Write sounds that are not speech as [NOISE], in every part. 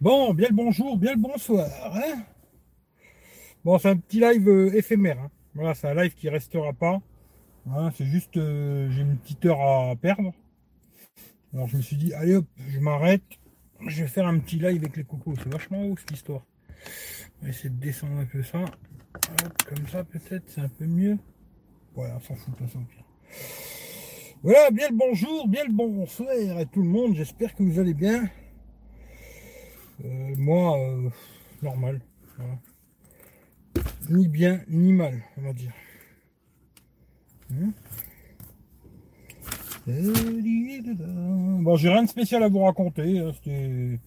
Bon, bien le bonjour, bien le bonsoir. Hein bon, c'est un petit live euh, éphémère. Hein. Voilà, c'est un live qui restera pas. Hein, c'est juste, euh, j'ai une petite heure à perdre. Alors je me suis dit, allez hop, je m'arrête. Je vais faire un petit live avec les cocos. C'est vachement haut cette histoire. On va essayer de descendre un peu ça. comme ça peut-être, c'est un peu mieux. Voilà, on s'en fout ça au pire. Voilà, bien le bonjour, bien le bonsoir à tout le monde. J'espère que vous allez bien. Euh, moi, euh, normal. Ni bien, ni mal, on va dire. Hein bon, j'ai rien de spécial à vous raconter. Hein, c'était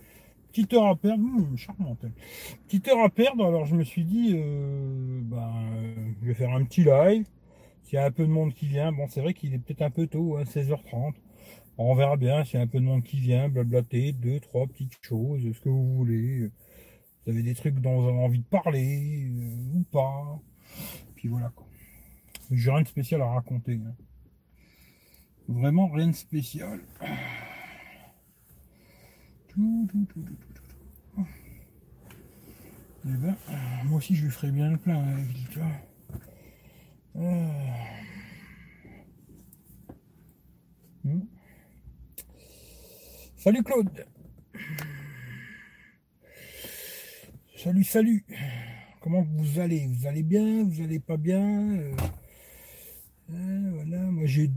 petite heure à perdre. Charmante. Petite heure à perdre. Alors, je me suis dit, euh, ben, je vais faire un petit live. S'il y a un peu de monde qui vient, bon, c'est vrai qu'il est peut-être un peu tôt, 16h30. Hein, on verra bien s'il y a un peu de monde qui vient, blablater, deux, trois petites choses, ce que vous voulez. Vous avez des trucs dont vous avez envie de parler, euh, ou pas. Puis voilà quoi. J'ai rien de spécial à raconter. Hein. Vraiment rien de spécial. Eh ben, moi aussi je lui ferai bien le plein avec. Hmm. Salut Claude. Salut, salut. Comment vous allez? Vous allez bien? Vous allez pas bien? Euh, euh, Voilà, moi j'ai...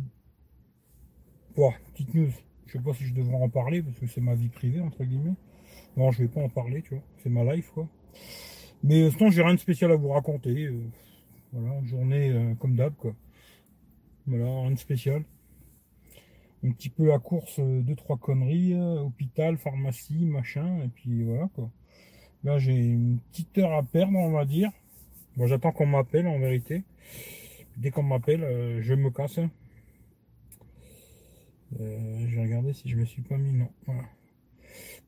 Bon, petite news. Je sais pas si je devrais en parler parce que c'est ma vie privée, entre guillemets. Non, je vais pas en parler, tu vois. C'est ma life, quoi. Mais euh, sinon, j'ai rien de spécial à vous raconter. voilà, une journée comme d'hab, quoi. Voilà, rien de spécial un petit peu la course, euh, deux, trois conneries, euh, hôpital, pharmacie, machin, et puis voilà quoi. Là j'ai une petite heure à perdre, on va dire. Bon, j'attends qu'on m'appelle en vérité. Dès qu'on m'appelle, euh, je me casse. je vais regarder si je me suis pas mis, non. Voilà.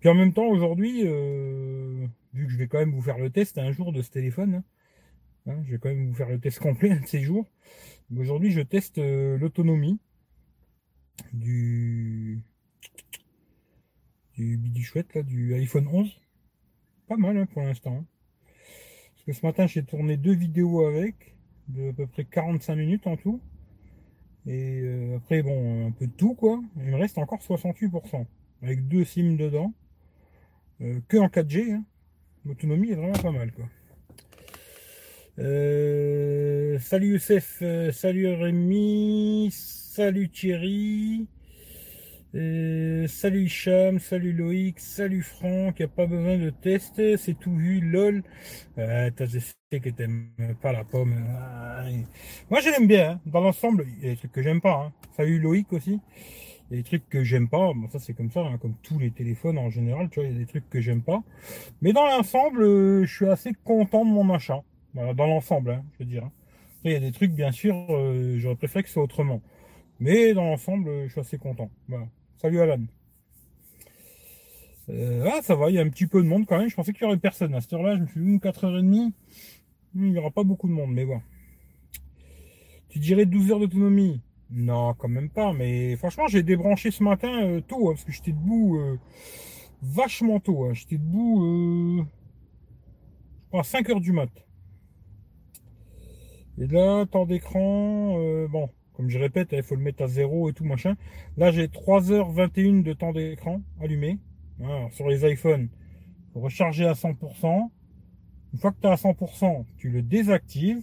Puis en même temps, aujourd'hui, vu que je vais quand même vous faire le test un jour de ce téléphone, hein, hein, je vais quand même vous faire le test complet [LAUGHS] de ces jours. Aujourd'hui, je teste l'autonomie du du chouette là, du iPhone 11. Pas mal hein, pour l'instant. Parce que ce matin j'ai tourné deux vidéos avec, de à peu près 45 minutes en tout. Et euh, après bon un peu de tout quoi. Il me reste encore 68%. Avec deux SIM dedans. Euh, que en 4G. Hein. L'autonomie est vraiment pas mal quoi. Euh, salut Youssef, salut Rémi, Salut Thierry. Euh, salut Hicham, salut Loïc, salut Franck, y a pas besoin de test, c'est tout vu, lol. Euh, je que t'aimes pas la pomme. moi je l'aime bien, hein. dans l'ensemble, il y a des trucs que j'aime pas. Hein. Salut Loïc aussi. Il y a des trucs que j'aime pas, bon ça c'est comme ça, hein, comme tous les téléphones en général, tu vois, il y a des trucs que j'aime pas. Mais dans l'ensemble, euh, je suis assez content de mon achat. Voilà, dans l'ensemble, je veux dire. il y a des trucs, bien sûr, euh, j'aurais préféré que ce soit autrement. Mais dans l'ensemble, je suis assez content. Voilà. Salut Alan. Euh, ah, ça va, il y a un petit peu de monde quand même. Je pensais qu'il y aurait personne. À cette heure-là, je me suis dit, 4h30, il n'y aura pas beaucoup de monde, mais bon. Tu dirais 12 heures d'autonomie? Non, quand même pas. Mais franchement, j'ai débranché ce matin euh, tôt, hein, parce que j'étais debout euh, vachement tôt. Hein. J'étais debout à 5 h du mat. Et là, temps d'écran, bon, comme je répète, il faut le mettre à zéro et tout machin. Là, j'ai 3h21 de temps d'écran allumé. sur les iPhones, recharger à 100%. Une fois que tu es à 100%, tu le désactives,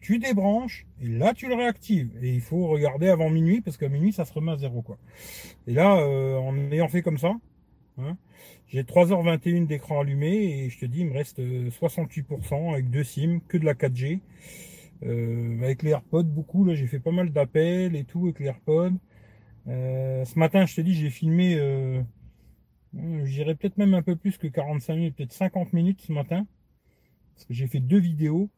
tu débranches et là tu le réactives. Et il faut regarder avant minuit parce qu'à minuit ça se remet à zéro quoi. Et là, euh, en ayant fait comme ça, hein, j'ai 3h21 d'écran allumé et je te dis il me reste 68% euh, avec deux SIM, que de la 4G. Euh, avec les AirPods, beaucoup. Là, j'ai fait pas mal d'appels et tout avec les AirPods. Euh, ce matin, je te dis, j'ai filmé, euh, j'irais peut-être même un peu plus que 45 minutes, peut-être 50 minutes ce matin. Parce que j'ai fait deux vidéos.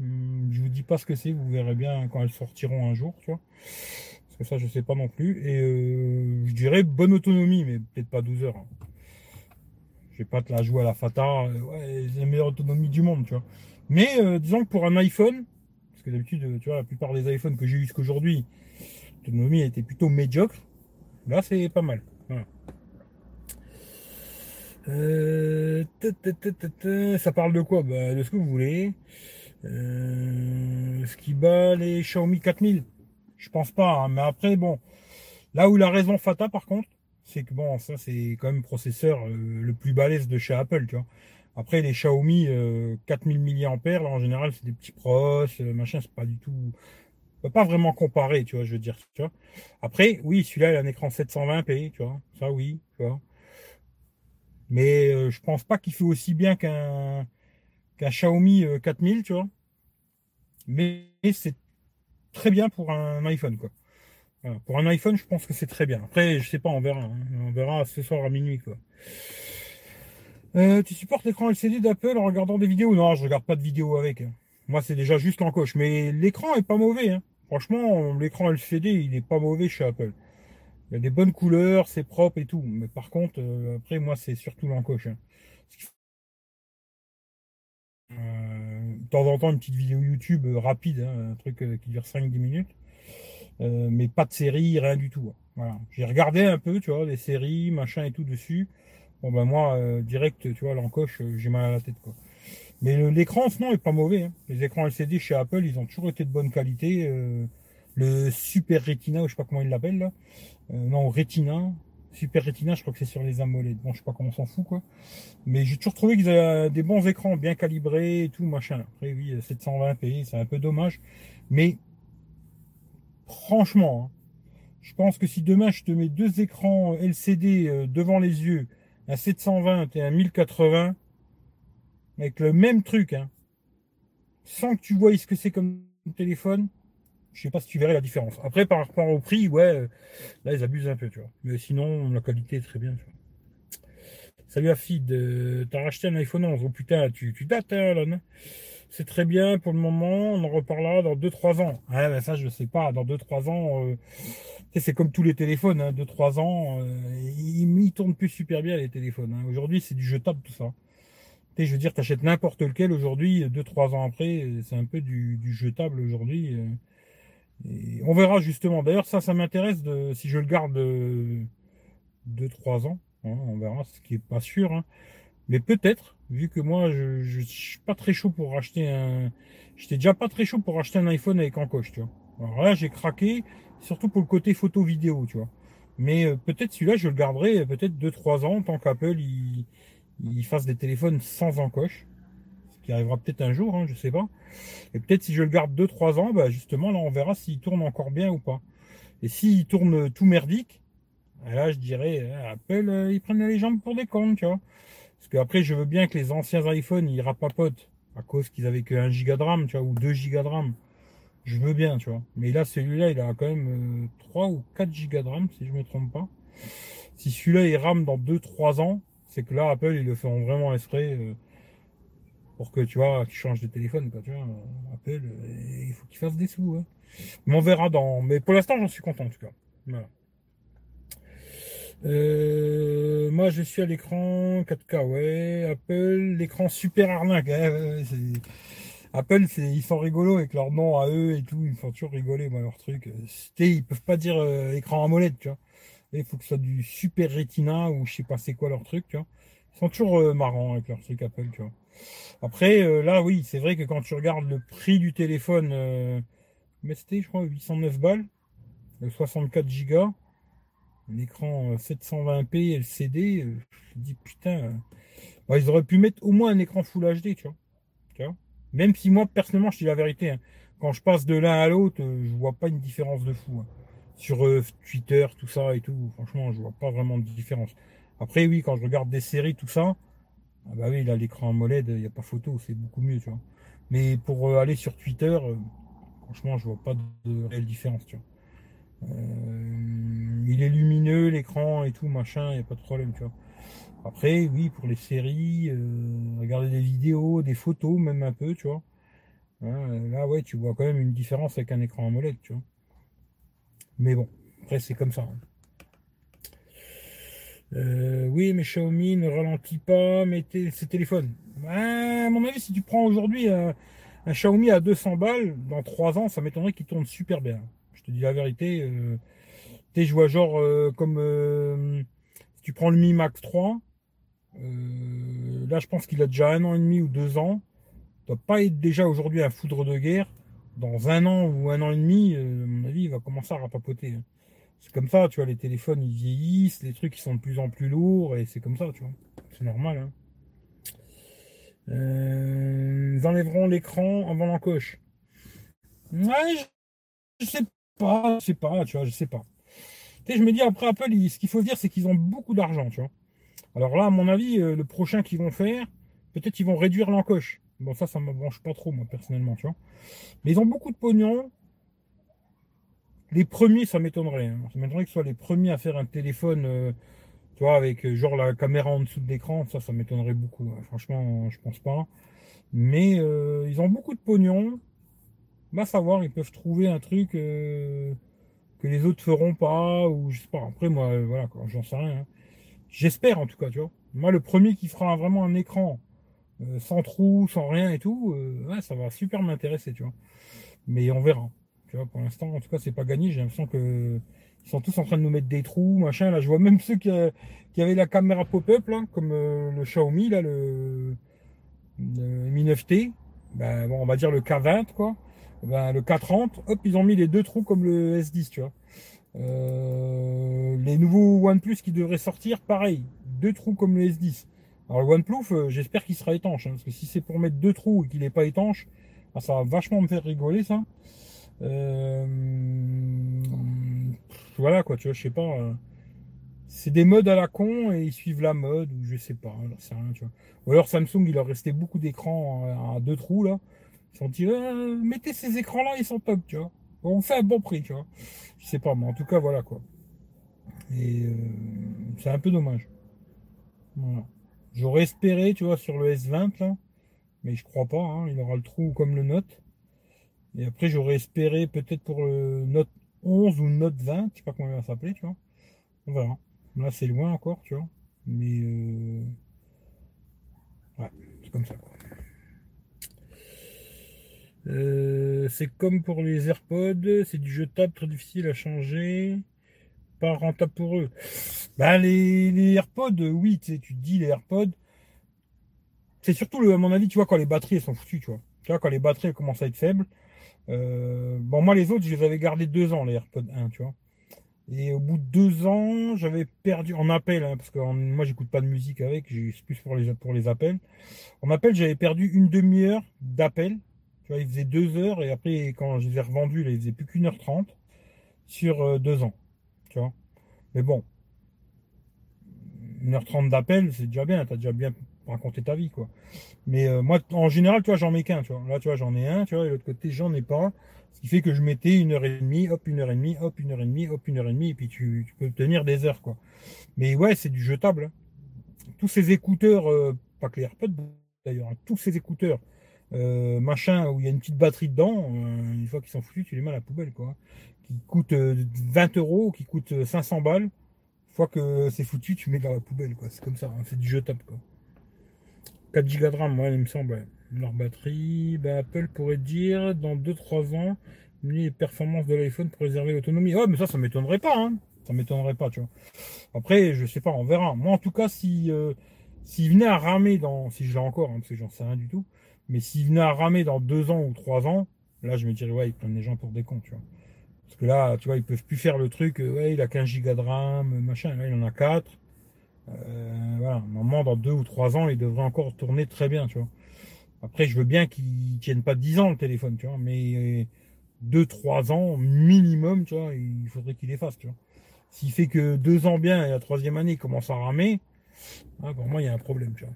Hum, je vous dis pas ce que c'est, vous verrez bien quand elles sortiront un jour, tu vois. Parce que ça, je sais pas non plus. Et euh, je dirais bonne autonomie, mais peut-être pas 12 heures. Hein. Je vais pas te la jouer à la Fata. Ouais, c'est la meilleure autonomie du monde, tu vois. Mais euh, disons que pour un iPhone, parce que d'habitude, tu vois, la plupart des iPhones que j'ai eu jusqu'aujourd'hui, l'autonomie était plutôt médiocre. Là, c'est pas mal. Euh, ça parle de quoi? Bah, De ce que vous voulez. Euh, ce qui bat les Xiaomi 4000 Je pense pas, hein, mais après, bon. Là où la raison Fata, par contre, c'est que bon, ça c'est quand même le processeur euh, le plus balèze de chez Apple, tu vois. Après les Xiaomi 4000 mAh, là en général c'est des petits pros, machin, c'est pas du tout, pas vraiment comparer, tu vois, je veux dire, tu vois. Après, oui, celui-là il a un écran 720p, tu vois, ça oui, tu vois. Mais euh, je pense pas qu'il fait aussi bien qu'un qu'un Xiaomi 4000, euh, tu vois. Mais c'est très bien pour un iPhone, quoi. Pour un iPhone, je pense que c'est très bien. Après, je sais pas, on verra. Hein. On verra ce soir à minuit, quoi. Euh, tu supportes l'écran LCD d'Apple en regardant des vidéos? Non, je regarde pas de vidéos avec. Moi, c'est déjà juste l'encoche. Mais l'écran est pas mauvais. Hein. Franchement, l'écran LCD, il est pas mauvais chez Apple. Il y a des bonnes couleurs, c'est propre et tout. Mais par contre, euh, après, moi, c'est surtout l'encoche. Hein. Euh, de temps en temps, une petite vidéo YouTube rapide, hein, un truc qui dure 5-10 minutes. mais pas de série, rien du tout. Voilà. J'ai regardé un peu, tu vois, des séries, machin et tout dessus. Bon ben moi, direct, tu vois, l'encoche, j'ai mal à la tête, quoi. Mais l'écran, sinon, est pas mauvais. Les écrans LCD chez Apple, ils ont toujours été de bonne qualité. le Super Retina, ou je sais pas comment ils l'appellent là. Euh, non, Retina. Super Retina, je crois que c'est sur les AMOLED. Bon, je sais pas comment on s'en fout, quoi. Mais j'ai toujours trouvé qu'ils avaient des bons écrans, bien calibrés et tout, machin. Après, oui, 720p, c'est un peu dommage. Mais, franchement, hein, je pense que si demain je te mets deux écrans LCD euh, devant les yeux, un 720 et un 1080, avec le même truc, hein, sans que tu vois ce que c'est comme téléphone, je sais pas si tu verrais la différence. Après, par rapport au prix, ouais, là, ils abusent un peu, tu vois. Mais sinon, la qualité est très bien, tu vois. Salut Afid, euh, t'as racheté un iPhone 11. Oh putain, tu, tu dates, hein, Alan. C'est très bien pour le moment, on en reparlera dans 2-3 ans. Ouais, ben ça, je sais pas. Dans 2-3 ans, euh, c'est comme tous les téléphones, hein, 2-3 ans, euh, ils, ils, tournent plus super bien les téléphones. Hein. Aujourd'hui, c'est du jetable tout ça. Je veux dire, t'achètes n'importe lequel aujourd'hui, 2-3 ans après, c'est un peu du, du jetable aujourd'hui. Euh on verra justement. D'ailleurs, ça, ça m'intéresse de si je le garde 2-3 ans. Hein, on verra, ce qui est pas sûr. Hein. Mais peut-être, vu que moi, je, je, suis pas très chaud pour acheter un. J'étais déjà pas très chaud pour acheter un iPhone avec encoche, tu vois. Alors là, j'ai craqué, surtout pour le côté photo vidéo, tu vois. Mais euh, peut-être celui-là, je le garderai peut-être 2-3 ans, tant qu'Apple il, fasse des téléphones sans encoche qui arrivera peut-être un jour, hein, je sais pas. Et peut-être si je le garde 2-3 ans, bah justement, là, on verra s'il tourne encore bien ou pas. Et s'il tourne tout merdique, bah, là, je dirais, euh, Apple, euh, ils prennent les jambes pour des cons, tu vois. Parce qu'après, je veux bien que les anciens iPhones, ils rapapotent à cause qu'ils avaient que 1 giga de RAM, tu vois, ou 2 giga de RAM. Je veux bien, tu vois. Mais là, celui-là, il a quand même 3 euh, ou 4 giga de RAM, si je me trompe pas. Si celui-là, il rame dans 2-3 ans, c'est que là, Apple, ils le feront vraiment esprit pour que tu vois, tu changes de téléphone, quoi, tu vois, Apple, euh, il faut qu'il fasse des sous. Hein. Mais on verra dans. Mais pour l'instant, j'en suis content en tout cas. Euh, moi, je suis à l'écran 4K, ouais. Apple, l'écran super arnaque. [LAUGHS] Hein, Apple, ils sont rigolos avec leur nom à eux et tout. Ils me font toujours rigoler, moi, leur truc. Ils peuvent pas dire euh, écran AMOLED, tu vois. Il faut que ce soit du super Retina ou je sais pas c'est quoi leur truc, tu vois. Ils sont toujours marrants avec leur truc Apple, tu vois. Après, euh, là, oui, c'est vrai que quand tu regardes le prix du téléphone, euh, mais c'était, je crois, 809 balles, 64 Go, l'écran 720p LCD, euh, je me dis putain, bah, ils auraient pu mettre au moins un écran Full HD, tu vois. Même si moi, personnellement, je dis la vérité, hein, quand je passe de l'un à l'autre, je vois pas une différence de fou. Hein. Sur Twitter, tout ça et tout, franchement, je vois pas vraiment de différence. Après, oui, quand je regarde des séries, tout ça, ah bah oui, là, l'écran AMOLED, il n'y a pas photo, c'est beaucoup mieux, tu vois. Mais pour euh, aller sur Twitter, euh, franchement, je vois pas de réelle différence. Euh, il est lumineux, l'écran et tout, machin, il n'y a pas de problème. Après, oui, pour les séries, regarder des vidéos, des photos, même un peu, tu vois. Hein, là, ouais, tu vois quand même une différence avec un écran AMOLED, tu vois. Mais bon, après, c'est comme ça. Hein. Euh, oui, mais Xiaomi ne ralentit pas mais ses téléphones. à mon avis, si tu prends aujourd'hui un, Xiaomi à 200 balles, dans 3 ans, ça m'étonnerait qu'il tourne super bien. Je te dis la vérité. Euh, tu vois genre euh, comme tu prends le Mi Max 3, Euh, là, je pense qu'il a déjà un an et demi ou deux ans. Il doit pas être déjà aujourd'hui un foudre de guerre. Dans un an ou un an et demi, euh, à mon avis, il va commencer à rapapoter. Hein. C'est comme ça, tu vois, les téléphones, ils vieillissent, les trucs, ils sont de plus en plus lourds, et c'est comme ça, tu vois. C'est normal, hein. Euh, ils enlèveront l'écran avant l'encoche. Ouais, je, sais pas, je sais pas, tu vois, je sais pas. Tu sais, je me dis après Apple, ce qu'il faut dire, c'est qu'ils ont beaucoup d'argent, tu vois. Alors là, à mon avis, euh, le prochain qu'ils vont faire, peut-être ils vont réduire l'encoche. Bon, ça, ça me branche pas trop, moi, personnellement, tu vois. Mais ils ont beaucoup de pognon. Les premiers, ça m'étonnerait. Hein. Ça m'étonnerait que ce soit les premiers à faire un téléphone, euh, tu vois, avec euh, genre la caméra en dessous de l'écran. Ça, ça m'étonnerait beaucoup. Hein. Franchement, je pense pas. Mais ils ont beaucoup de pognon. Va savoir, ils peuvent trouver un truc les autres feront pas, ou je sais pas. Après, moi, voilà, j'en sais rien. Hein. J'espère en tout cas, tu vois. Moi, le premier qui fera vraiment un écran euh, sans trou, sans rien et tout, euh, ça va super m'intéresser, tu vois. Mais on verra. Tu vois, pour l'instant, en tout cas, c'est pas gagné. J'ai l'impression que ils sont tous en train de nous mettre des trous, machin. Là, je vois même [LAUGHS] ceux qui, euh, avaient la caméra pop-up, là, comme le Xiaomi, là, le, Mi 9T. Ben, on va dire le K20, quoi. Ben, le K30, hop, ils ont mis les deux trous comme le S10, tu vois. Euh, les nouveaux OnePlus qui devraient sortir, pareil, deux trous comme le S10. Alors le OnePlus, euh, j'espère qu'il sera étanche, hein, parce que si c'est pour mettre deux trous et qu'il n'est pas étanche, ah, ça va vachement me faire rigoler ça. Euh, voilà quoi, tu vois, je sais pas. c'est des modes à la con et ils suivent la mode ou je sais pas, sais rien, tu vois. Ou alors Samsung, il leur restait beaucoup d'écrans à deux trous là. Ils sont dit, mettez ces écrans là, ils sont top, tu vois. On fait un bon prix, tu vois. Je sais pas, mais en tout cas, voilà quoi. Et euh, c'est un peu dommage. Voilà. J'aurais espéré, tu vois, sur le S20 là, mais je crois pas. Hein, il aura le trou comme le Note. Et après, j'aurais espéré peut-être pour le Note 11 ou Note 20, je sais pas comment il va s'appeler, tu vois. On verra. Là, c'est loin encore, tu vois. Mais euh... ouais, c'est comme ça. Quoi. Euh, c'est comme pour les AirPods, c'est du jetable très difficile à changer, pas rentable pour eux. Bah les, AirPods, oui, tu, sais, tu dis les AirPods, c'est surtout à mon avis, tu vois, quand les batteries elles sont foutues, tu vois. Tu vois, quand les batteries commencent à être faibles. Euh, bon, moi les autres, je les avais gardés deux ans, les AirPods 1, tu vois. Et au bout de deux ans, j'avais perdu en appel, hein, parce que moi j'écoute pas de musique avec, c'est plus pour les, pour les appels. En appel, j'avais perdu une demi-heure d'appel il faisait deux heures et après, quand je les ai revendus, il faisait plus qu'une heure trente sur euh, deux ans. Tu vois. Mais bon, une heure trente d'appel, c'est déjà bien. Tu as déjà bien raconté ta vie, quoi. Mais euh, moi, en général, tu vois, j'en mets qu'un, tu vois. Là, tu vois, j'en ai un, tu vois, et l'autre côté, j'en ai pas. Ce qui fait que je mettais une heure et demie, hop, une heure et demie, hop, une heure et demie, hop, une heure et demie, et puis tu, peux tenir des heures, quoi. Mais ouais, c'est du jetable. Hein. Tous ces écouteurs, euh, pas que les AirPods d'ailleurs, hein, tous ces écouteurs euh, machin où il y a une petite batterie dedans, euh, une fois qu'ils sont foutus, tu les mets à la poubelle, quoi. Qui coûte 20 euh, euros, qui coûte 500 balles. Une fois que c'est foutu, tu mets dans la poubelle, quoi. C'est comme ça, hein, c'est du jetable, quoi. 4 Go de RAM, il me semble. Leur batterie, bah, Apple pourrait dire dans 2-3 ans, les performances de l'iPhone pour réserver l'autonomie. Oh, mais ça, ça m'étonnerait pas, hein. Ça m'étonnerait pas, tu vois. Après, je sais pas, on verra. Moi, en tout cas, si, s'il venait à ramer dans, si je l'ai encore, hein, parce que j'en sais rien du tout, mais s'il venait à ramer dans deux ans ou trois ans, là, je me dirais, ouais, ils prennent les gens pour des cons, tu vois. Parce que là, tu vois, ils peuvent plus faire le truc, euh, ouais, il a 15 gigas de RAM, machin, là, il en a 4. Euh, voilà, normalement, dans deux ou trois ans, il devrait encore tourner très bien, tu vois. Après, je veux bien qu'il tienne pas 10 ans le téléphone, tu vois, mais deux, trois ans minimum, tu vois, il faudrait qu'il les fasse, tu vois. S'il fait que deux ans bien et la troisième année, il commence à ramer, ah, pour moi, il y a un problème, tu vois.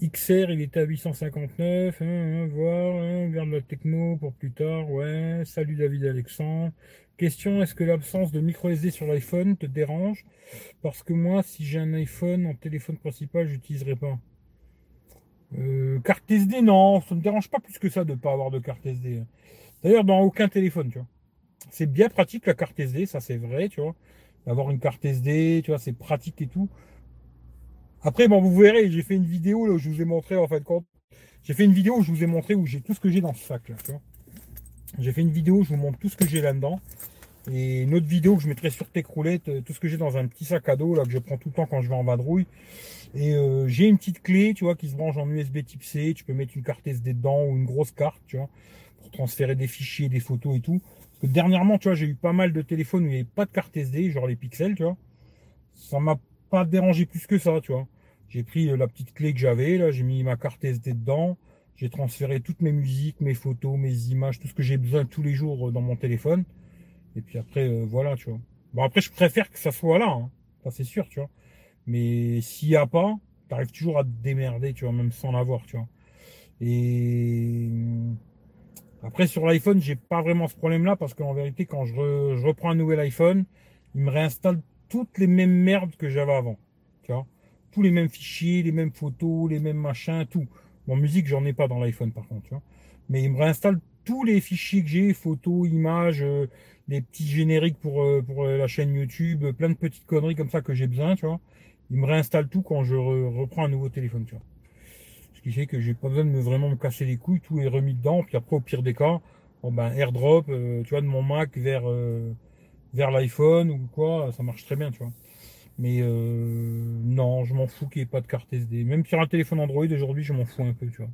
XR, il était à 859. Hein, hein, voir, hein, garde la techno pour plus tard. Ouais. Salut David Alexandre. Question est-ce que l'absence de micro SD sur l'iPhone te dérange? Parce que moi, si j'ai un iPhone en téléphone principal, j'utiliserai pas. Euh, carte SD, non, ça ne me dérange pas plus que ça de ne pas avoir de carte SD. D'ailleurs, dans aucun téléphone, tu vois. C'est bien pratique la carte SD, ça c'est vrai, tu vois. D'avoir une carte SD, tu vois, c'est pratique et tout. Après, bon, vous verrez, j'ai fait une vidéo là où je vous ai montré en fait quand j'ai fait une vidéo où je vous ai montré où j'ai tout ce que j'ai dans ce sac là. J'ai fait une vidéo où je vous montre tout ce que j'ai là-dedans. Et une autre vidéo que je mettrai sur Techroulette, euh, tout ce que j'ai dans un petit sac à dos, là, que je prends tout le temps quand je vais en vadrouille. Et euh, j'ai une petite clé, tu vois, qui se branche en USB type C. Tu peux mettre une carte SD dedans ou une grosse carte, tu vois, pour transférer des fichiers, des photos et tout. Dernièrement, tu vois, j'ai eu pas mal de téléphones où il n'y avait pas de carte SD, genre les pixels, tu vois. Ça m'a pas dérangé plus que ça, tu vois. J'ai pris euh, la petite clé que j'avais, là, j'ai mis ma carte SD dedans. J'ai transféré toutes mes musiques, mes photos, mes images, tout ce que j'ai besoin tous les jours dans mon téléphone. Et puis après, euh, voilà, tu vois. Bon, après, je préfère que ça soit là, hein. ça c'est sûr, tu vois. Mais s'il n'y a pas, tu arrives toujours à te démerder, tu vois, même sans l'avoir, tu vois. Et après, sur l'iPhone, j'ai pas vraiment ce problème-là parce qu'en vérité, quand je, reprends un nouvel iPhone, il me réinstalle toutes les mêmes merdes que j'avais avant, tu. Tous les mêmes fichiers, les mêmes photos, les mêmes machins, tout. Bon, musique, j'en ai pas dans l'iPhone par contre. Mais il me réinstalle tous les fichiers que j'ai, photos, images, euh, des petits génériques pour, euh, euh, la chaîne YouTube, plein de petites conneries comme ça que j'ai besoin, tu vois. Il me réinstalle tout quand je reprends un nouveau téléphone. Ce qui fait que j'ai pas besoin de me vraiment me casser les couilles, tout est remis dedans, puis après au pire des cas, bon ben airdrop, tu vois, de mon Mac vers vers l'iPhone ou quoi, ça marche très bien, tu vois. Mais non, je m'en fous qu'il n'y ait pas de carte SD. Même sur un téléphone Android aujourd'hui, je m'en fous un peu, tu vois.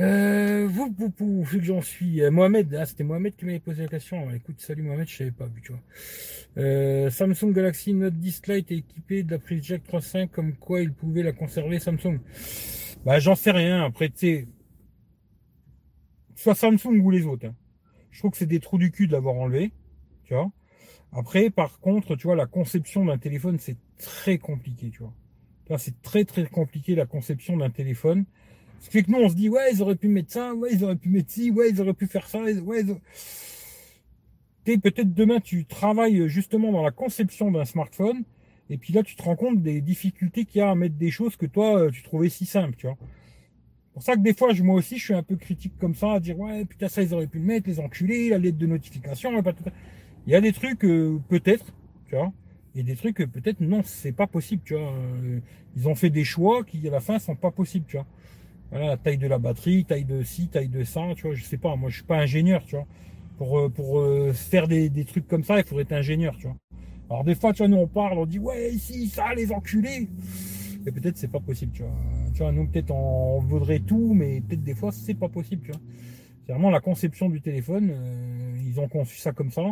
Euh, vous, vous, vous, vu que j'en suis. Euh, Mohamed, ah, c'était Mohamed qui m'avait posé la question. Écoute, salut Mohamed, je savais pas vu, tu vois. Euh, Samsung Galaxy Note 10 Lite est équipé de la prise jack 3.5, comme quoi il pouvait la conserver Samsung. Bah, j'en sais rien. Après, tu sais, soit Samsung ou les autres. Hein. Je trouve que c'est des trous du cul de l'avoir enlevé, tu. Après, par contre, tu vois, la conception d'un téléphone, c'est très compliqué, tu vois. C'est très très compliqué la conception d'un téléphone. Ce qui fait que nous, on se dit, ouais, ils auraient pu mettre ça, ouais, ils auraient pu mettre ci, ouais, ils auraient pu faire ça, ouais, peut-être demain, tu travailles justement dans la conception d'un smartphone, et puis là, tu te rends compte des difficultés qu'il y a à mettre des choses que toi, euh, tu trouvais si simples, tu vois. C'est pour ça que des fois, moi aussi, je suis un peu critique comme ça, à dire, ouais, putain, ça, ils auraient pu le mettre, les enculés, la lettre de notification, il y a des trucs, euh, peut-être, tu vois, et des trucs, peut-être, non, c'est pas possible, tu vois. Euh, ils ont fait des choix qui, à la fin, sont pas possibles, tu vois. Voilà, la taille de la batterie, taille de ci, taille de ça, tu vois, je sais pas, moi je suis pas ingénieur, tu vois. Pour, euh, pour euh, faire des, trucs comme ça, il faudrait être ingénieur, tu vois. Alors des fois, tu vois, nous on parle, on dit ouais, ici, ça, les enculés. Et peut-être c'est pas possible, tu vois. Tu vois, nous peut-être on vaudrait tout, mais peut-être des fois c'est pas possible, tu vois. C'est vraiment la conception du téléphone, euh, ils ont conçu ça comme ça.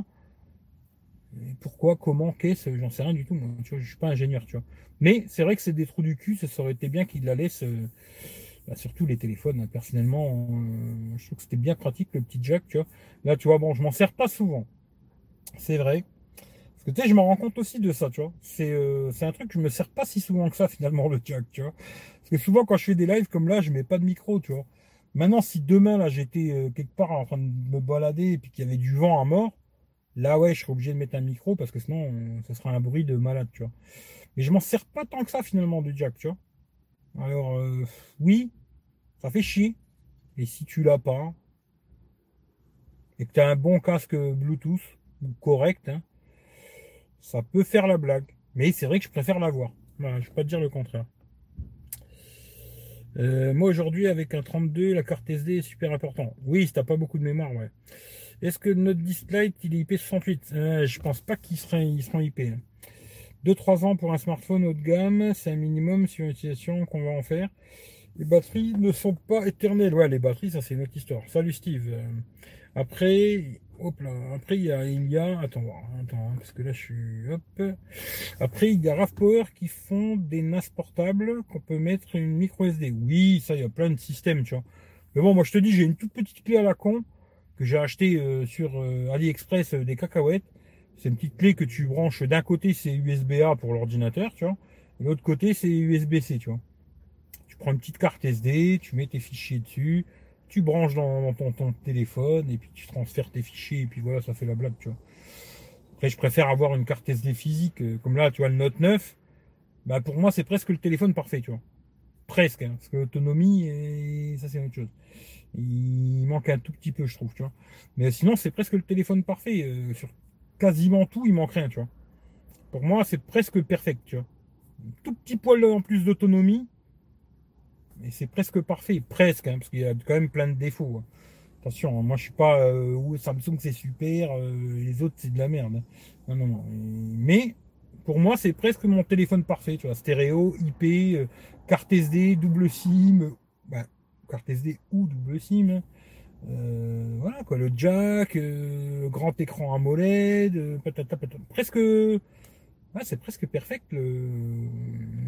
Pourquoi, comment, qu'est-ce, j'en sais rien du tout, moi. Tu je suis pas ingénieur, tu vois. Mais c'est vrai que c'est des trous du cul, ça aurait été bien qu'ils la laissent. Bah, surtout les téléphones, hein. personnellement, euh, je trouve que c'était bien pratique le petit jack, tu vois. Là, tu vois, bon, je m'en sers pas souvent. C'est vrai. Tu sais, je me rends compte aussi de ça, tu vois. C'est euh, un truc que je me sers pas si souvent que ça, finalement, le jack, tu vois. Parce que souvent, quand je fais des lives comme là, je mets pas de micro, tu vois. Maintenant, si demain, là, j'étais euh, quelque part en train de me balader et puis qu'il y avait du vent à mort, là, ouais, je serais obligé de mettre un micro parce que sinon, ça sera un bruit de malade, tu vois. Mais je m'en sers pas tant que ça, finalement, du jack, tu vois. Alors, oui, ça fait chier. Et si tu l'as pas, et que tu as un bon casque Bluetooth, correct, hein, ça peut faire la blague. Mais c'est vrai que je préfère l'avoir. Je ne vais pas te dire le contraire. Euh, moi aujourd'hui avec un 32, la carte SD est super important. Oui, si t'as pas beaucoup de mémoire, ouais. Est-ce que notre display il est IP68 euh, Je pense pas qu'ils ils seront IP. 2-3 ans pour un smartphone haut de gamme, c'est un minimum sur une utilisation qu'on va en faire. Les batteries ne sont pas éternelles. Ouais, les batteries, ça c'est une autre histoire. Salut Steve. Euh, après, hop là, après il y a, il y a, attends, attends, hein, parce que là je suis, hop. Après il y a RAV Power qui font des NAS portables qu'on peut mettre une micro SD. Oui, ça il y a plein de systèmes, tu vois. Mais bon, moi je te dis, j'ai une toute petite clé à la con que j'ai acheté euh, sur euh, AliExpress des cacahuètes. C'est une petite clé que tu branches d'un côté, c'est USB-A pour l'ordinateur, tu vois. L'autre côté, c'est USB-C, tu vois prends une petite carte SD, tu mets tes fichiers dessus, tu branches dans, ton, téléphone et puis tu transfères tes fichiers et puis voilà, ça fait la blague, tu vois. Après, je préfère avoir une carte SD physique, euh, comme là, tu vois, le Note 9. Bah, pour moi, c'est presque le téléphone parfait, tu vois. Presque, hein, parce que l'autonomie, ça, c'est autre chose. Il manque un tout petit peu, je trouve, tu vois. Mais sinon, c'est presque le téléphone parfait. Euh, sur quasiment tout, il manque rien, tu vois. Pour moi, c'est presque perfect, tu vois. tout petit poil en plus d'autonomie, mais c'est presque parfait, presque, hein, parce qu'il y a quand même plein de défauts. Hein. Attention, hein, moi je suis pas euh, Samsung c'est super, euh, les autres c'est de la merde. Non, non, non. Mais pour moi c'est presque mon téléphone parfait, tu vois, stéréo, IP, euh, carte SD, double SIM, bah, carte SD ou double SIM. voilà quoi, le jack, grand écran AMOLED, patata, patata. presque, c'est presque perfect le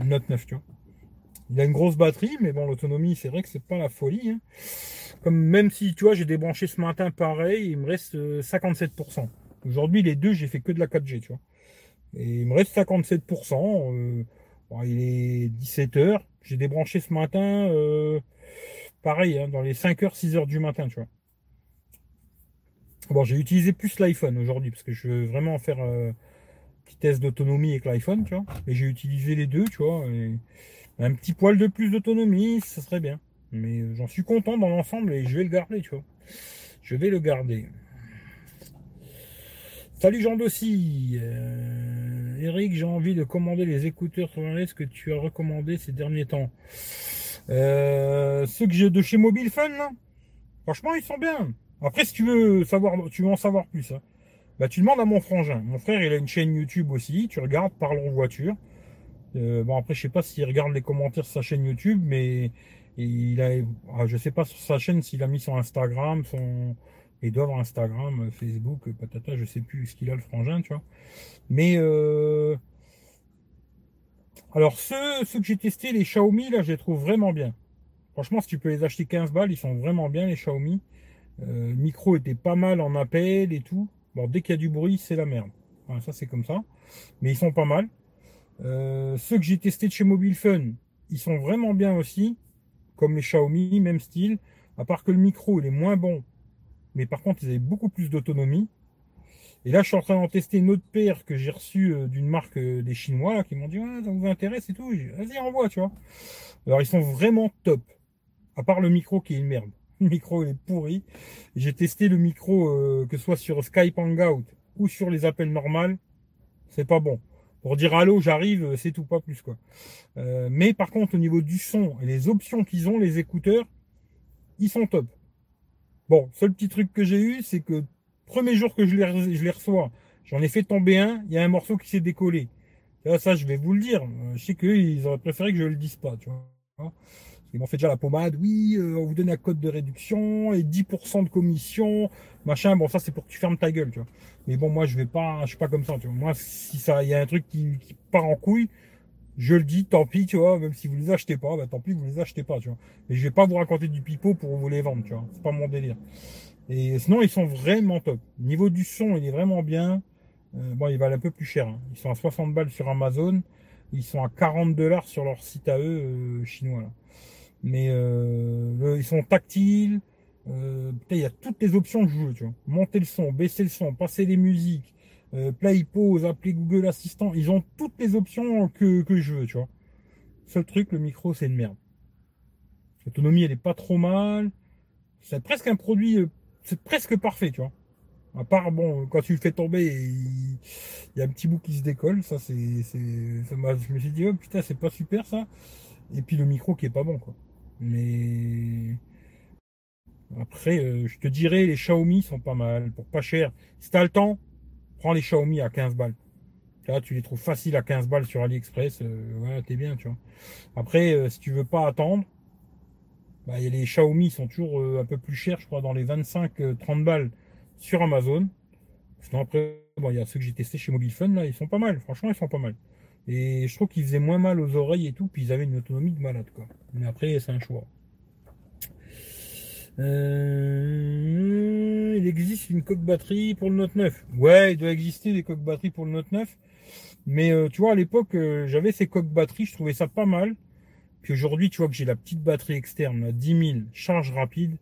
Note 9, tu vois. Il a une grosse batterie, mais bon, l'autonomie, c'est vrai que c'est pas la folie. Hein. Comme même si, tu vois, j'ai débranché ce matin pareil, il me reste 57%. Euh, Aujourd'hui, les deux, j'ai fait que de la 4G, tu vois. Et il me reste 57%. Euh, il est 17h. J'ai débranché ce matin, euh, pareil, hein, dans les 5h, 6h du matin, tu vois. Bon, j'ai utilisé plus l'iPhone aujourd'hui, parce que je veux vraiment faire un petit test d'autonomie avec l'iPhone, tu vois. Et j'ai utilisé les deux, tu vois. Un petit poil de plus d'autonomie, ça serait bien. Mais euh, j'en suis content dans l'ensemble et je vais le garder, tu vois. Je vais le garder. Salut Jean Dossy. Euh, Eric, j'ai envie de commander les écouteurs sur ce que tu as recommandé ces derniers temps. Euh, ceux que j'ai de chez Mobile Fun, franchement, ils sont bien. Après, si tu veux savoir, tu veux en savoir plus, hein, bah, tu demandes à mon frangin. Mon frère, il a une chaîne YouTube aussi. Tu regardes, parle en voiture. Euh, bon après je sais pas s'il regarde les commentaires sur sa chaîne YouTube, mais il a, ah, je sais pas sur sa chaîne s'il a mis son Instagram, son, il doit Instagram, Facebook, patata, je sais plus ce qu'il a le frangin, tu vois. Mais euh... alors ceux, ceux que j'ai testés, les Xiaomi là, je les trouve vraiment bien. Franchement, si tu peux les acheter 15 balles, ils sont vraiment bien les Xiaomi. Euh, micro était pas mal en appel et tout. Bon, dès qu'il y a du bruit, c'est la merde. ça c'est comme ça. Mais ils sont pas mal. Euh, ceux que j'ai testés de chez Mobile Fun, ils sont vraiment bien aussi, comme les Xiaomi, même style, à part que le micro il est moins bon, mais par contre ils avaient beaucoup plus d'autonomie. Et là je suis en train d'en tester une autre paire que j'ai reçue euh, d'une marque euh, des Chinois qui m'ont dit ah, ça vous intéresse et tout. Vas-y envoie tu vois. Alors ils sont vraiment top. À part le micro qui est une merde. [LAUGHS] Le micro est pourri. J'ai testé le micro que ce soit sur Skype Hangout ou sur les appels normaux. C'est pas bon pour dire allô, j'arrive, euh, c'est tout, pas plus quoi. Euh, mais par contre, au niveau du son et les options qu'ils ont, les écouteurs, ils sont top. Bon, seul petit truc que j'ai eu, c'est que premier jour que je les, reçois, j'en ai fait tomber un, il y a un morceau qui s'est décollé. ça, je vais vous le dire. Euh, je sais qu'eux, ils auraient préféré que je le dise pas. Ils m'ont fait déjà la pommade, oui, on vous donne un code de réduction et 10% de commission, machin. Bon, ça c'est pour que tu fermes ta gueule, tu vois. Mais bon, moi, je vais pas, je suis pas comme ça, tu vois. Moi, si ça, il y a un truc qui, part en couille, je le dis, tant pis, tu vois, même si vous les achetez pas, bah, tant pis, vous les achetez pas, tu vois. Mais je vais pas vous raconter du pipeau pour vous les vendre, tu vois. C'est pas mon délire. Et sinon, ils sont vraiment top. Niveau du son, il est vraiment bien. Euh, bon, ils valent un peu plus cher. Hein. Ils sont à 60 balles sur Amazon. Ils sont à 40 dollars sur leur site à eux, euh, chinois, là. Mais euh, ils sont tactiles. Euh, il y a toutes les options que je veux, tu vois. Monter le son, baisser le son, passer les musiques, euh, play, pause, appeler Google Assistant. Ils ont toutes les options que, que je veux, tu vois. Seul truc, le micro, c'est une merde. L'autonomie, elle est pas trop mal. C'est presque un produit, euh, c'est presque parfait, tu vois. À part, bon, quand tu le fais tomber, il, y a un petit bout qui se décolle. Ça, c'est, je me suis dit, oh putain, c'est pas super ça. Et puis le micro qui est pas bon, quoi. Mais après, euh, je te dirais, les Xiaomi sont pas mal, pour pas cher. Si t'as le temps, prends les Xiaomi à 15 balles. Là, tu les trouves faciles à 15 balles sur AliExpress. Euh, voilà, t'es bien, tu vois. Après, euh, si tu veux pas attendre, bah, les Xiaomi sont toujours un peu plus chers, je crois, dans les 25-30 balles sur Amazon. Sinon, après, bon, il y a ceux que j'ai testés chez Mobile Fun, là, ils sont pas mal. Franchement, ils sont pas mal. Et je trouve qu'ils faisaient moins mal aux oreilles et tout, puis ils avaient une autonomie de malade, quoi. Mais après, c'est un choix. Euh, il existe une coque batterie pour le Note 9. Ouais, il doit exister des coques batteries pour le Note 9. Mais euh, tu vois, à l'époque, euh, j'avais ces coques batteries, je trouvais ça pas mal. Puis aujourd'hui, tu vois que j'ai la petite batterie externe, à 10 000, charge rapide.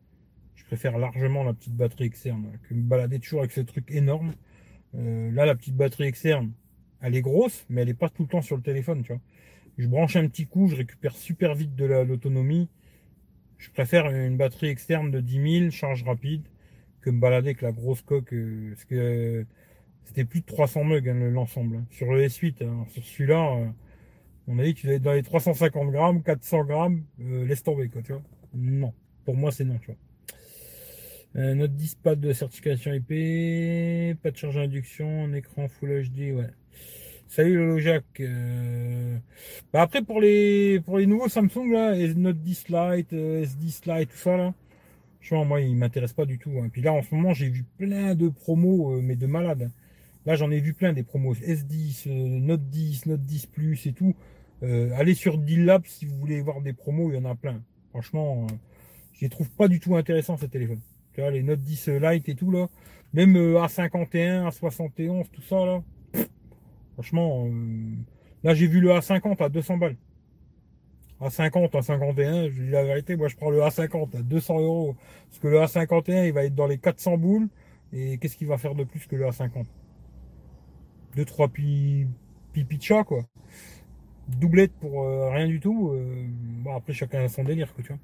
Je préfère largement la petite batterie externe que me balader toujours avec ce truc énorme. là, la petite batterie externe, elle est grosse, mais elle est pas tout le temps sur le téléphone, tu vois. Je branche un petit coup, je récupère super vite de l'autonomie. Je préfère une batterie externe de 10 000, charge rapide, que me balader avec la grosse coque. Euh, parce que c'était plus de 300 mugs hein, l'ensemble. Hein. Sur le S8, hein. sur celui-là, euh, on a dit que tu être dans les 350 grammes, 400 grammes, euh, laisse tomber quoi, tu vois. Non, pour moi c'est non, tu vois. Euh, Note 10, pas de certification IP, pas de charge à induction, un écran Full HD, ouais. Salut Lolo Jacques. Euh, bah après pour les pour les nouveaux Samsung là, Note 10 Lite, S10 Lite, tout ça là, franchement moi il m'intéresse pas du tout. Hein. Puis là en ce moment j'ai vu plein de promos, euh, mais de malades. Là j'en ai vu plein des promos S10, Note 10, Note 10 Plus et tout. allez sur D-Lab si vous voulez voir des promos, il y en a plein. Franchement, je les trouve pas du tout intéressants ces téléphones les Note 10 Lite et tout là. Même A51, A71, tout ça là. Franchement, euh, là j'ai vu le A50 à 200 balles. A50, A51, je dis la vérité, moi je prends le A50 à 200 euros. Parce que le A51 il va être dans les 400 boules. Et qu'est-ce qu'il va faire de plus que le A50 Deux, trois pipi de chat quoi. Doublette pour euh, rien du tout. Euh, bon après chacun a son délire quoi tu vois.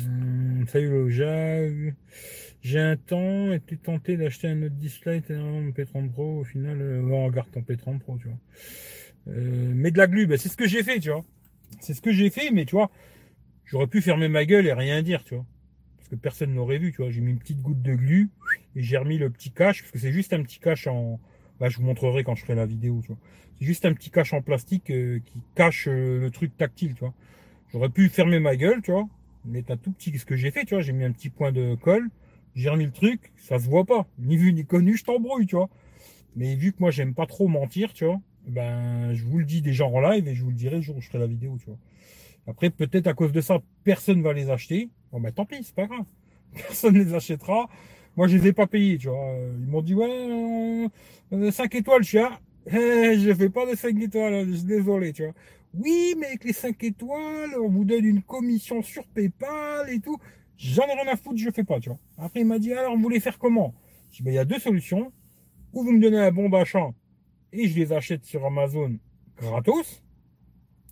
Hum, salut le J'ai un temps été tenté d'acheter un autre 10 Lite et un P30 Pro. Au final, euh, on regarde ton P30 Pro, tu vois. Euh, mais de la glu, bah, c'est ce que j'ai fait, tu vois. C'est ce que j'ai fait, mais tu vois, j'aurais pu fermer ma gueule et rien dire, tu vois. Parce que personne n'aurait vu, tu vois. J'ai mis une petite goutte de glu et j'ai remis le petit cache, parce que c'est juste un petit cache en. Bah, je vous montrerai quand je ferai la vidéo, tu vois. C'est juste un petit cache en plastique euh, qui cache le truc tactile, tu vois. J'aurais pu fermer ma gueule, tu vois mais un tout petit, ce que j'ai fait, tu vois, j'ai mis un petit point de colle, j'ai remis le truc, ça se voit pas. Ni vu ni connu, je t'embrouille, tu vois. Mais vu que moi, j'aime pas trop mentir, tu vois, ben, je vous le dis déjà en live et je vous le dirai le jour où je ferai la vidéo, tu vois. Après, peut-être à cause de ça, personne va les acheter. Bon, ben, tant pis, c'est pas grave. [LAUGHS] Personne les achètera. Moi, je les ai pas payés, tu vois. Ils m'ont dit, ouais, 5 euh, étoiles, je suis là. [LAUGHS] je fais pas de 5 étoiles, je suis désolé, tu vois. Oui, mais avec les 5 étoiles, on vous donne une commission sur PayPal et tout. J'en ai rien à foutre, je fais pas, tu vois. Après, il m'a dit, alors, vous voulez faire comment? Je dis, ben, il y a deux solutions. Ou vous me donnez un bon d'achat et je les achète sur Amazon gratos.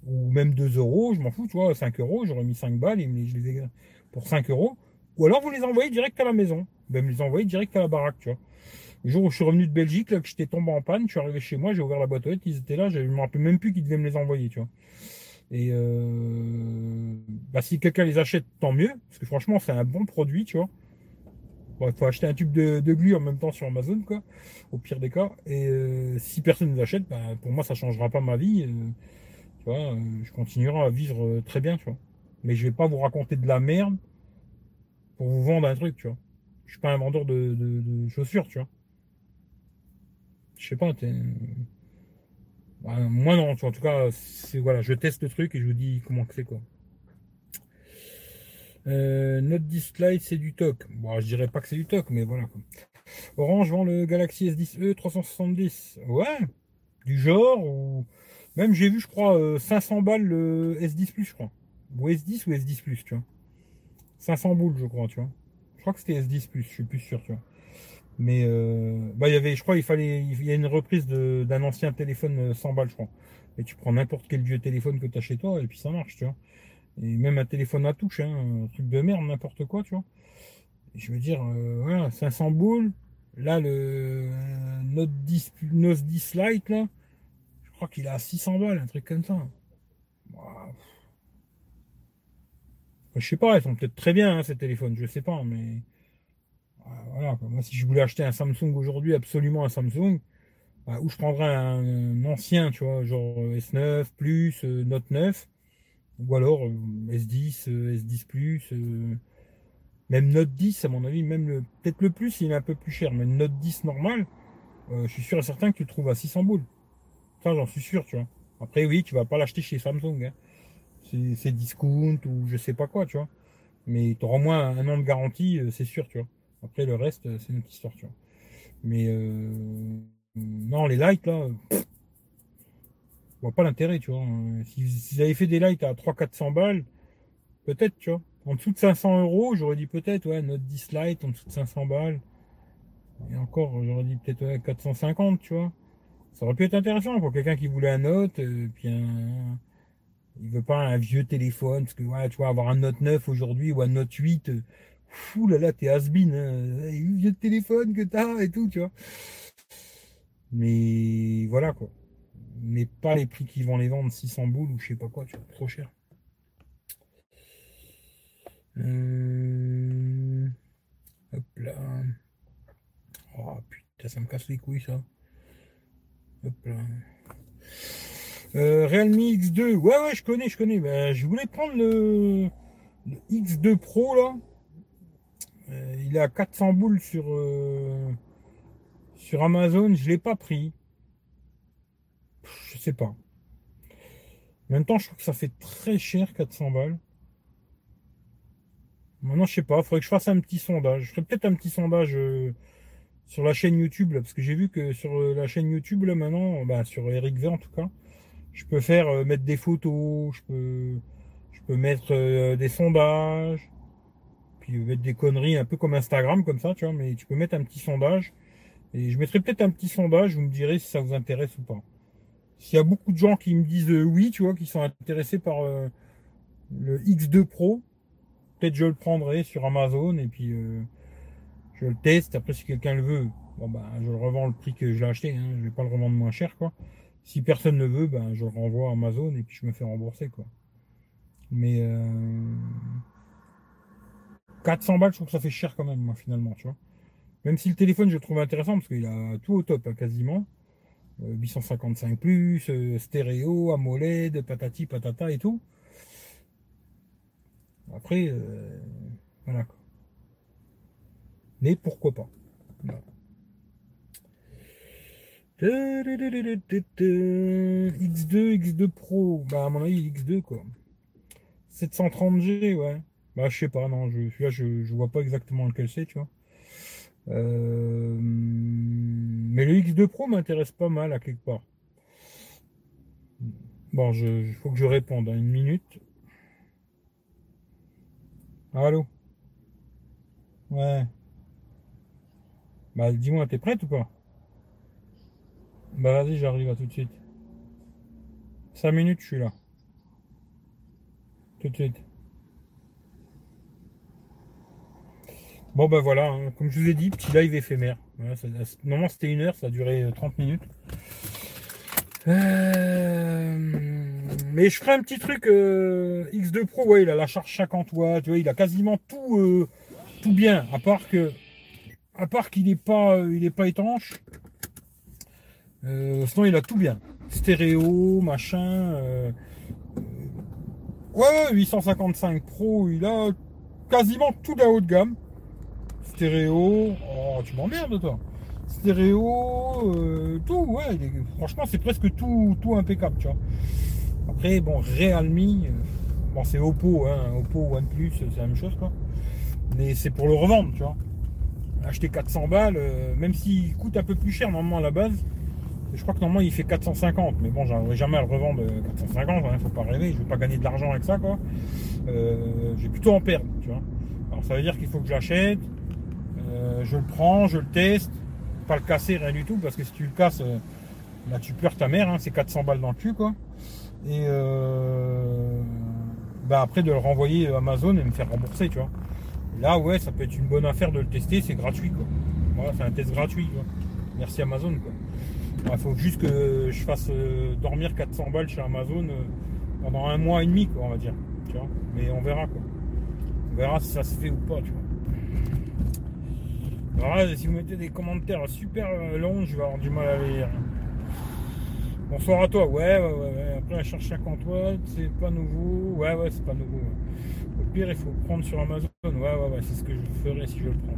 Ou même 2 euros, je m'en fous, tu vois, 5 euros, j'aurais mis 5 balles et je les ai pour 5 euros. Ou alors vous les envoyez direct à la maison. Ben, me les envoyez direct à la baraque, tu vois. Le jour où je suis revenu de Belgique, là, que j'étais tombé en panne, je suis arrivé chez moi, j'ai ouvert la boîte aux lettres, ils étaient là, je ne me rappelle même plus qu'ils devaient me les envoyer, tu vois. Et euh, bah, si quelqu'un les achète, tant mieux, parce que franchement, c'est un bon produit, tu vois. il faut acheter un tube de, de, glu en même temps sur Amazon, quoi, au pire des cas. Et euh, si personne ne les achète, bah, pour moi, ça ne changera pas ma vie. Euh, tu vois, je continuerai à vivre très bien, tu vois. Mais je vais pas vous raconter de la merde pour vous vendre un truc, tu vois. Je suis pas un vendeur de, de chaussures, tu vois je sais pas, bah, moi non, en tout cas, c'est voilà, je teste le truc et je vous dis comment c'est quoi. Euh, Note 10 Lite, c'est du TOC. Bon, je dirais pas que c'est du TOC, mais voilà. Orange vend le Galaxy S10e 370. Ouais, du genre, ou même j'ai vu, je crois, 500 euh, balles le S10 Plus, je crois. Ou S10 ou S10 Plus, tu vois. 500 boules, je crois, tu vois. Je crois que c'était S10 Plus, je suis plus sûr, tu vois. Mais euh, bah, il y avait, je crois, il fallait, il y a une reprise d'un ancien téléphone 100 euh, balles, je crois. Et tu prends n'importe quel vieux téléphone que tu as chez toi et puis ça marche, tu vois. Et même un téléphone à touche, hein, un truc de merde, n'importe quoi, tu vois. je veux dire, euh, voilà, 500 boules. Là, le Note 10, Note 10 Lite, là, je crois qu'il a à 600 balles, un truc comme ça. Je sais pas, ils sont peut-être très bien, hein, ces téléphones, je sais pas, mais voilà, moi, si je voulais acheter un Samsung aujourd'hui, absolument un Samsung, bah, ou je prendrais un, ancien, tu vois, genre euh, S9 Plus, euh, Note 9, ou alors S10, S10 Plus, même Note 10, à mon avis, même peut-être le Plus, il est un peu plus cher, mais Note 10 normal, euh, je suis sûr et certain que tu le trouves à 600 boules. Ça, j'en suis sûr, tu vois. Après, oui, tu vas pas l'acheter chez Samsung. Hein. C'est discount ou je sais pas quoi, tu vois. Mais tu auras au moins un an de garantie, c'est sûr, tu vois. Après, le reste, euh, c'est une petite vois. Mais euh, non, les lights, là, je vois pas l'intérêt, tu vois. S'ils avaient fait des lights à 300-400 balles, peut-être, tu vois. En dessous de 500 euros, j'aurais dit peut-être, ouais, Note 10 Lite en dessous de 500 balles. Et encore, j'aurais dit peut-être ouais, 450, tu vois. Ça aurait pu être intéressant pour quelqu'un qui voulait un Note, euh, puis un, il veut pas un vieux téléphone, parce que ouais, tu vois, avoir un Note 9 aujourd'hui ou un Note 8, fou là là, t'es has-been, hein. vieux téléphone que t'as et tout, tu vois. Mais voilà quoi. Mais pas les prix qu'ils vont les vendre 600 boules ou je sais pas quoi, tu vois, trop cher. Hop là. Oh putain, ça me casse les couilles ça. Hop là. Euh, Realme X2. Ouais, ouais, je connais, je connais. Ben, je voulais prendre le, X2 Pro là. Euh, il est à 400 boules sur, euh, sur Amazon. Je l'ai pas pris. Je sais pas. En même temps, je trouve que ça fait très cher, 400 balles. Maintenant, je sais pas, il faudrait que je fasse un petit sondage. Je ferai peut-être un petit sondage euh, sur la chaîne YouTube, parce que j'ai vu que sur la chaîne YouTube, là, maintenant, bah, sur Eric V en tout cas, je peux faire mettre des photos, je peux, je peux mettre des sondages, puis mettre des conneries un peu comme Instagram, comme ça, tu vois, mais tu peux mettre un petit sondage. Et je mettrai peut-être un petit sondage, vous me direz si ça vous intéresse ou pas. S'il y a beaucoup de gens qui me disent oui, tu vois, qui sont intéressés par le X2 Pro, Peut-être je le prendrai sur Amazon et puis euh, je le teste. Après, si quelqu'un le veut, bon bah, je le revends le prix que je l'ai acheté. Hein. Je vais pas le revendre moins cher, quoi. Si personne ne veut, ben, je le renvoie à Amazon et puis je me fais rembourser, quoi. Mais euh, 400 balles, je trouve que ça fait cher quand même, moi, finalement, tu vois. Même si le téléphone, je le trouve intéressant parce qu'il a tout au top, hein, quasiment. 855 euh, plus, euh, stéréo, AMOLED, patati patata et tout. Après, euh, voilà. Mais pourquoi pas? X2, X2 Pro, bah à mon avis X2 quoi. 730G, ouais. Bah je sais pas, non, je, là je, vois pas exactement lequel c'est, tu vois. Euh, mais le X2 Pro m'intéresse pas mal à quelque part. Bon, il faut que je réponde dans une minute. Allô? Ouais. Bah dis-moi, t'es prête ou pas? Bah vas-y, j'arrive à tout de suite. 5 minutes, je suis là. Tout de suite. Bon ben voilà, hein. comme je vous ai dit, petit live éphémère. normalement c'était une heure, ça a duré 30 euh, minutes. Euh mais je ferai un petit truc euh, X2 Pro, ouais, il a la charge 50 watts, tu vois, il a quasiment tout, bien, à part que, à part qu'il n'est pas, il pas étanche. sinon, il a tout bien. Stéréo, machin. ouais, 855 Pro, il a quasiment tout de la haut de gamme. Stéréo, oh, tu m'emmerdes toi. Stéréo, tout, ouais, franchement, c'est presque tout, tout impeccable, tu vois. Après, bon, Realme, euh, bon, c'est Oppo, hein, Oppo, OnePlus, c'est la même chose, quoi. Mais c'est pour le revendre, tu vois. Acheter 400 balles, euh, même s'il coûte un peu plus cher normalement à la base, je crois que normalement il fait 450, mais bon, j'arriverai jamais à le revendre 450, hein, faut pas rêver, je vais pas gagner de l'argent avec ça, quoi. Euh, j'ai plutôt en perdre, tu vois. Alors ça veut dire qu'il faut que je l'achète, je le prends, je le teste, pas le casser, rien du tout, parce que si tu le casses, là tu pleures ta mère, hein, c'est 400 balles dans le cul, et euh, bah après de le renvoyer à Amazon et me faire rembourser, tu vois. là, ouais, ça peut être une bonne affaire de le tester, c'est gratuit, quoi. Voilà, c'est un test gratuit, Merci Amazon, quoi. Il faut juste que je fasse euh, dormir 400 balles chez Amazon euh, pendant un mois et demi, quoi, on va dire. Mais on verra, quoi. On verra si ça se fait ou pas, tu vois. Si vous mettez des commentaires super longs, je vais avoir du mal à lire. Bonsoir à toi. Ouais, ouais, ouais. Après, la charge 50 watts, c'est pas nouveau. Ouais, ouais, c'est pas nouveau. Au pire, il faut prendre sur Amazon. Ouais, ouais, ouais. C'est ce que je ferais si je le prends.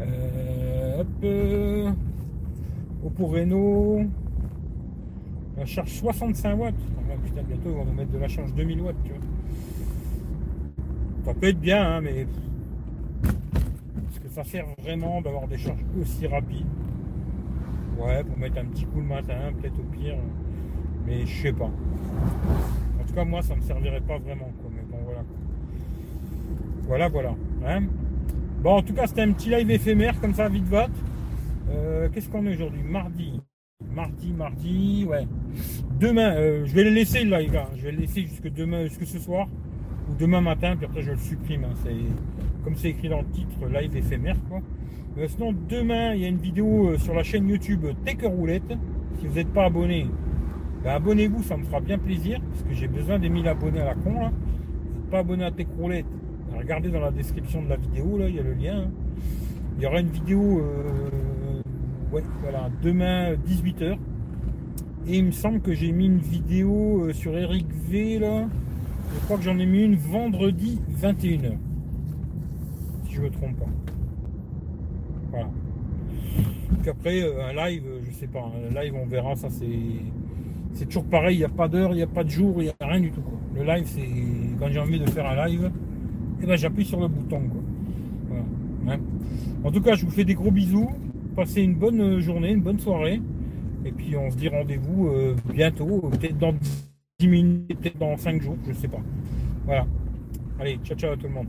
Euh, hop. Euh, Oppo Reno. La charge 65 watts. Putain, bientôt, ils vont nous mettre de la charge 2000 watts, tu vois. Ça peut être bien, hein, mais. Ça sert vraiment d'avoir des charges aussi rapides Ouais, pour mettre un petit coup le matin, peut-être au pire. Mais je sais pas. En tout cas, moi, ça me servirait pas vraiment. Quoi. Mais bon, voilà. Voilà, voilà. Hein. bon, en tout cas, c'était un petit live éphémère, comme ça, vite va. Euh, qu'est-ce qu'on est aujourd'hui? Mardi. Mardi, mardi, ouais. Demain, euh, je vais le laisser le live. Hein. Je vais le laisser jusque demain, jusque ce soir. Ou demain matin, puis après je le supprime. Hein. C'est comme c'est écrit dans le titre, live éphémère, quoi. Euh, sinon, demain, il y a une vidéo euh, sur la chaîne YouTube Tech Roulette. Si vous n'êtes pas abonné, ben, abonnez-vous, ça me fera bien plaisir. Parce que j'ai besoin des 1000 abonnés à la con. Là. Vous n'êtes pas abonné à Tech Roulette, regardez dans la description de la vidéo, là, il y a le lien. Hein. Il y aura une vidéo, euh, ouais, voilà, demain 18h. Et il me semble que j'ai mis une vidéo sur Eric V, là. Je crois que j'en ai mis une vendredi 21h. Si je me trompe pas. Voilà. Puis après, euh, un live, je sais pas, un live, on verra, ça c'est c'est toujours pareil, il n'y a pas d'heure, il n'y a pas de jour, il n'y a rien du tout. Le live, c'est quand j'ai envie de faire un live, eh ben, j'appuie sur le bouton. Hein. En tout cas, je vous fais des gros bisous. Passez une bonne journée, une bonne soirée. Et puis on se dit rendez-vous euh, bientôt, peut-être dans 10 minutes, peut-être dans 5 jours, je sais pas. Voilà. Allez, ciao ciao à tout le monde.